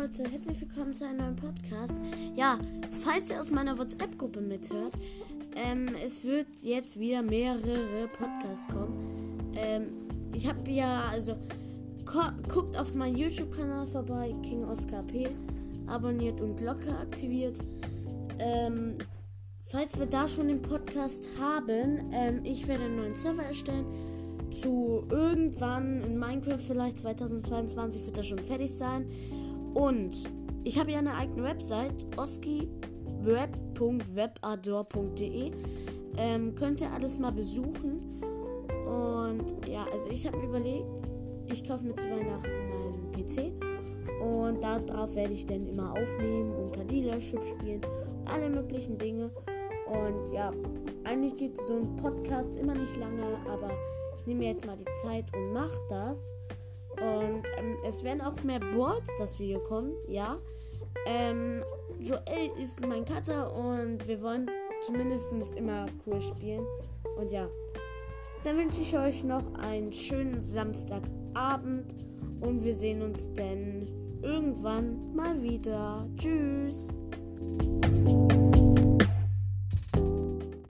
Leute, herzlich willkommen zu einem neuen Podcast. Ja, falls ihr aus meiner WhatsApp-Gruppe mithört, ähm, es wird jetzt wieder mehrere Podcasts kommen. Ähm, ich habe ja, also guckt auf meinen YouTube-Kanal vorbei, King Oscar P, abonniert und Glocke aktiviert. Ähm, falls wir da schon den Podcast haben, ähm, ich werde einen neuen Server erstellen zu irgendwann in Minecraft, vielleicht 2022 wird das schon fertig sein. Und ich habe ja eine eigene Website, oskiweb.webador.de. Ähm, könnt ihr alles mal besuchen. Und ja, also ich habe mir überlegt, ich kaufe mir zu Weihnachten einen PC. Und darauf werde ich dann immer aufnehmen und Kadila-Chip spielen und alle möglichen Dinge. Und ja, eigentlich geht so ein Podcast immer nicht lange, aber ich nehme mir jetzt mal die Zeit und mache das. Und ähm, es werden auch mehr Boards das Video kommen, ja. Ähm, Joel ist mein Cutter und wir wollen zumindest immer cool spielen. Und ja, dann wünsche ich euch noch einen schönen Samstagabend und wir sehen uns dann irgendwann mal wieder. Tschüss.